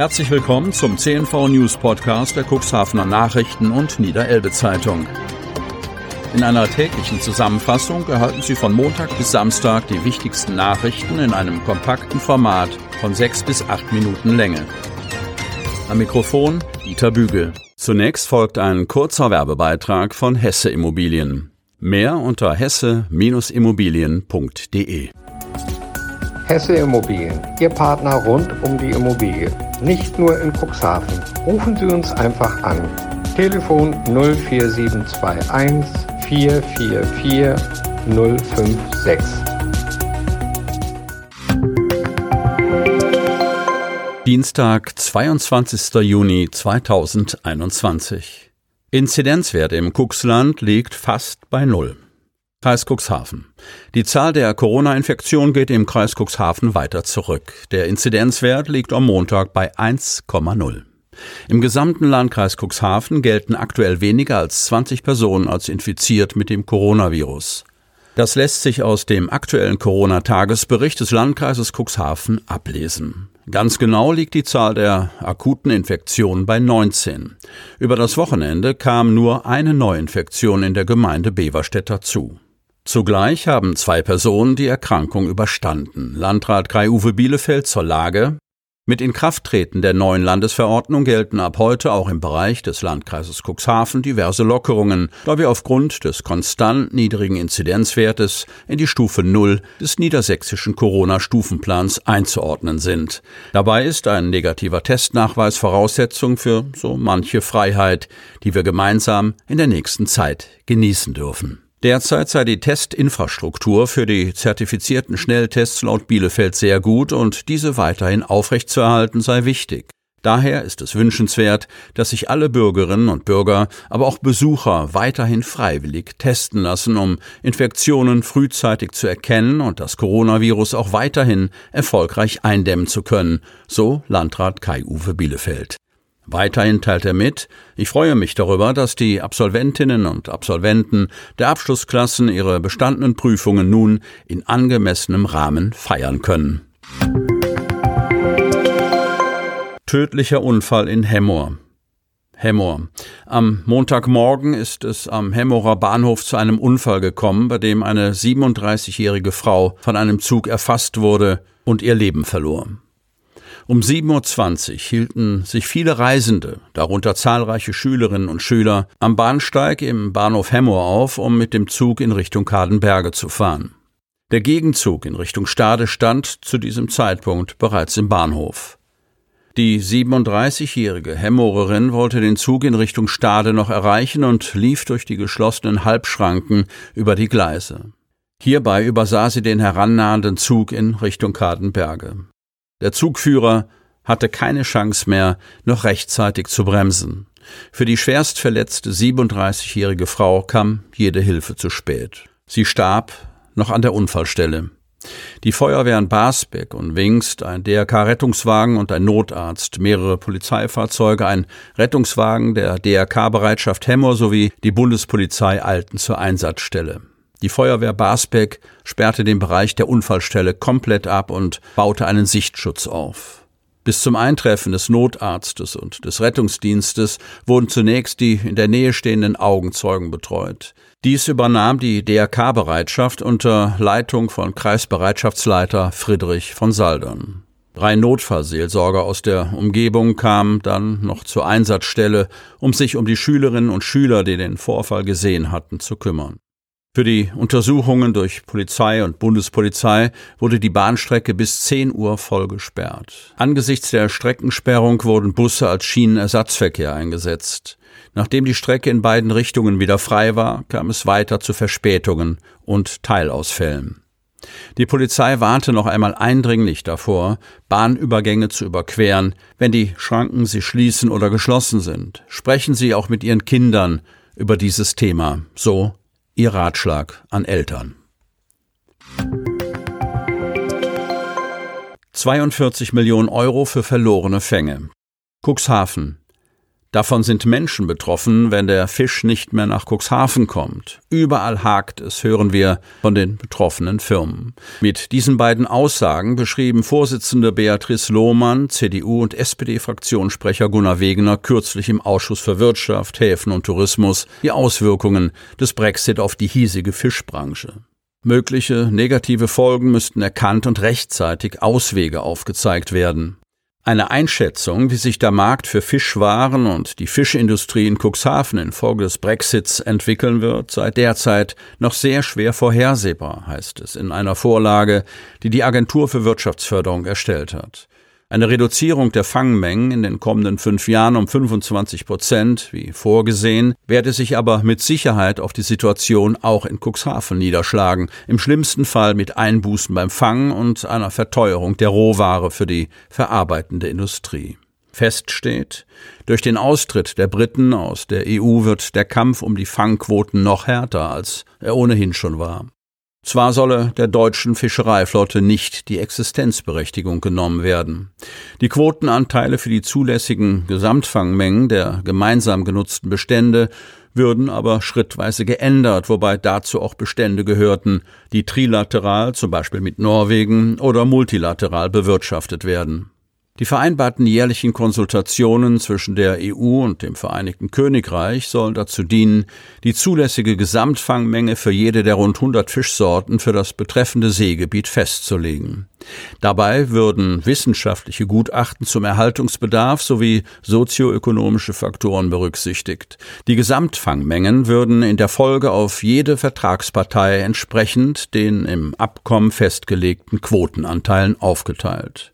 Herzlich willkommen zum CNV News Podcast der Cuxhavener Nachrichten und Niederelbe Zeitung. In einer täglichen Zusammenfassung erhalten Sie von Montag bis Samstag die wichtigsten Nachrichten in einem kompakten Format von sechs bis acht Minuten Länge. Am Mikrofon Dieter Bügel. Zunächst folgt ein kurzer Werbebeitrag von Hesse Immobilien. Mehr unter hesse-immobilien.de. Hesse Immobilien, Ihr Partner rund um die Immobilie. Nicht nur in Cuxhaven. Rufen Sie uns einfach an. Telefon 04721 444 056. Dienstag, 22. Juni 2021. Inzidenzwert im Cuxland liegt fast bei Null. Kreis Cuxhaven. Die Zahl der Corona-Infektionen geht im Kreis Cuxhaven weiter zurück. Der Inzidenzwert liegt am Montag bei 1,0. Im gesamten Landkreis Cuxhaven gelten aktuell weniger als 20 Personen als infiziert mit dem Coronavirus. Das lässt sich aus dem aktuellen Corona-Tagesbericht des Landkreises Cuxhaven ablesen. Ganz genau liegt die Zahl der akuten Infektionen bei 19. Über das Wochenende kam nur eine Neuinfektion in der Gemeinde Beverstedt dazu. Zugleich haben zwei Personen die Erkrankung überstanden. Landrat Kai-Uwe Bielefeld zur Lage. Mit Inkrafttreten der neuen Landesverordnung gelten ab heute auch im Bereich des Landkreises Cuxhaven diverse Lockerungen, da wir aufgrund des konstant niedrigen Inzidenzwertes in die Stufe Null des niedersächsischen Corona-Stufenplans einzuordnen sind. Dabei ist ein negativer Testnachweis Voraussetzung für so manche Freiheit, die wir gemeinsam in der nächsten Zeit genießen dürfen. Derzeit sei die Testinfrastruktur für die zertifizierten Schnelltests laut Bielefeld sehr gut und diese weiterhin aufrechtzuerhalten sei wichtig. Daher ist es wünschenswert, dass sich alle Bürgerinnen und Bürger, aber auch Besucher weiterhin freiwillig testen lassen, um Infektionen frühzeitig zu erkennen und das Coronavirus auch weiterhin erfolgreich eindämmen zu können, so Landrat Kai-Uwe Bielefeld. Weiterhin teilt er mit, ich freue mich darüber, dass die Absolventinnen und Absolventen der Abschlussklassen ihre bestandenen Prüfungen nun in angemessenem Rahmen feiern können. Tödlicher Unfall in Hemmoor. Hemmoor. Am Montagmorgen ist es am Hemmorer Bahnhof zu einem Unfall gekommen, bei dem eine 37-jährige Frau von einem Zug erfasst wurde und ihr Leben verlor. Um 7.20 Uhr hielten sich viele Reisende, darunter zahlreiche Schülerinnen und Schüler, am Bahnsteig im Bahnhof Hemmoor auf, um mit dem Zug in Richtung Kadenberge zu fahren. Der Gegenzug in Richtung Stade stand zu diesem Zeitpunkt bereits im Bahnhof. Die 37-jährige Hemmorerin wollte den Zug in Richtung Stade noch erreichen und lief durch die geschlossenen Halbschranken über die Gleise. Hierbei übersah sie den herannahenden Zug in Richtung Kadenberge. Der Zugführer hatte keine Chance mehr, noch rechtzeitig zu bremsen. Für die schwerst verletzte 37-jährige Frau kam jede Hilfe zu spät. Sie starb noch an der Unfallstelle. Die Feuerwehren Basbeck und Wingst, ein DRK-Rettungswagen und ein Notarzt, mehrere Polizeifahrzeuge, ein Rettungswagen der DRK-Bereitschaft Hemmer sowie die Bundespolizei eilten zur Einsatzstelle. Die Feuerwehr Basbeck sperrte den Bereich der Unfallstelle komplett ab und baute einen Sichtschutz auf. Bis zum Eintreffen des Notarztes und des Rettungsdienstes wurden zunächst die in der Nähe stehenden Augenzeugen betreut. Dies übernahm die DRK-Bereitschaft unter Leitung von Kreisbereitschaftsleiter Friedrich von Saldern. Drei Notfallseelsorger aus der Umgebung kamen dann noch zur Einsatzstelle, um sich um die Schülerinnen und Schüler, die den Vorfall gesehen hatten, zu kümmern. Für die Untersuchungen durch Polizei und Bundespolizei wurde die Bahnstrecke bis 10 Uhr voll gesperrt. Angesichts der Streckensperrung wurden Busse als Schienenersatzverkehr eingesetzt. Nachdem die Strecke in beiden Richtungen wieder frei war, kam es weiter zu Verspätungen und Teilausfällen. Die Polizei warnte noch einmal eindringlich davor, Bahnübergänge zu überqueren, wenn die Schranken sie schließen oder geschlossen sind. Sprechen Sie auch mit Ihren Kindern über dieses Thema, so Ihr Ratschlag an Eltern. 42 Millionen Euro für verlorene Fänge. Cuxhaven. Davon sind Menschen betroffen, wenn der Fisch nicht mehr nach Cuxhaven kommt. Überall hakt es, hören wir von den betroffenen Firmen. Mit diesen beiden Aussagen beschrieben Vorsitzende Beatrice Lohmann, CDU und SPD-Fraktionssprecher Gunnar Wegener kürzlich im Ausschuss für Wirtschaft, Häfen und Tourismus die Auswirkungen des Brexit auf die hiesige Fischbranche. Mögliche negative Folgen müssten erkannt und rechtzeitig Auswege aufgezeigt werden. Eine Einschätzung, wie sich der Markt für Fischwaren und die Fischindustrie in Cuxhaven infolge des Brexits entwickeln wird, sei derzeit noch sehr schwer vorhersehbar, heißt es in einer Vorlage, die die Agentur für Wirtschaftsförderung erstellt hat. Eine Reduzierung der Fangmengen in den kommenden fünf Jahren um 25 Prozent, wie vorgesehen, werde sich aber mit Sicherheit auf die Situation auch in Cuxhaven niederschlagen, im schlimmsten Fall mit Einbußen beim Fangen und einer Verteuerung der Rohware für die verarbeitende Industrie. Fest steht, durch den Austritt der Briten aus der EU wird der Kampf um die Fangquoten noch härter, als er ohnehin schon war. Zwar solle der deutschen Fischereiflotte nicht die Existenzberechtigung genommen werden. Die Quotenanteile für die zulässigen Gesamtfangmengen der gemeinsam genutzten Bestände würden aber schrittweise geändert, wobei dazu auch Bestände gehörten, die trilateral, zum Beispiel mit Norwegen, oder multilateral bewirtschaftet werden. Die vereinbarten jährlichen Konsultationen zwischen der EU und dem Vereinigten Königreich sollen dazu dienen, die zulässige Gesamtfangmenge für jede der rund 100 Fischsorten für das betreffende Seegebiet festzulegen. Dabei würden wissenschaftliche Gutachten zum Erhaltungsbedarf sowie sozioökonomische Faktoren berücksichtigt. Die Gesamtfangmengen würden in der Folge auf jede Vertragspartei entsprechend den im Abkommen festgelegten Quotenanteilen aufgeteilt.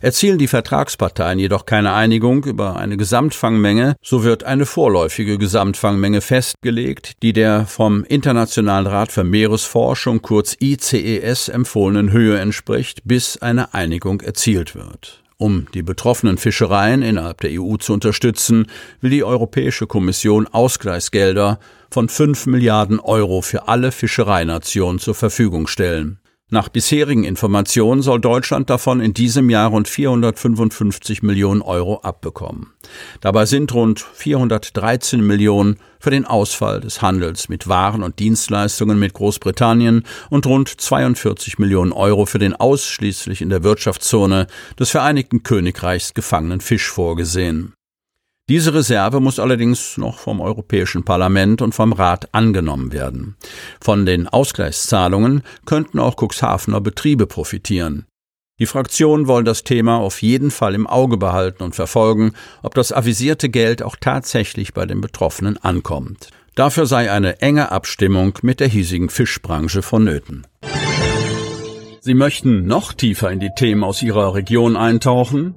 Erzielen die Vertragsparteien jedoch keine Einigung über eine Gesamtfangmenge, so wird eine vorläufige Gesamtfangmenge festgelegt, die der vom Internationalen Rat für Meeresforschung kurz ICES empfohlenen Höhe entspricht, bis eine Einigung erzielt wird. Um die betroffenen Fischereien innerhalb der EU zu unterstützen, will die Europäische Kommission Ausgleichsgelder von 5 Milliarden Euro für alle Fischereinationen zur Verfügung stellen. Nach bisherigen Informationen soll Deutschland davon in diesem Jahr rund 455 Millionen Euro abbekommen. Dabei sind rund 413 Millionen für den Ausfall des Handels mit Waren und Dienstleistungen mit Großbritannien und rund 42 Millionen Euro für den ausschließlich in der Wirtschaftszone des Vereinigten Königreichs gefangenen Fisch vorgesehen. Diese Reserve muss allerdings noch vom Europäischen Parlament und vom Rat angenommen werden. Von den Ausgleichszahlungen könnten auch Cuxhavener Betriebe profitieren. Die Fraktionen wollen das Thema auf jeden Fall im Auge behalten und verfolgen, ob das avisierte Geld auch tatsächlich bei den Betroffenen ankommt. Dafür sei eine enge Abstimmung mit der hiesigen Fischbranche vonnöten. Sie möchten noch tiefer in die Themen aus Ihrer Region eintauchen?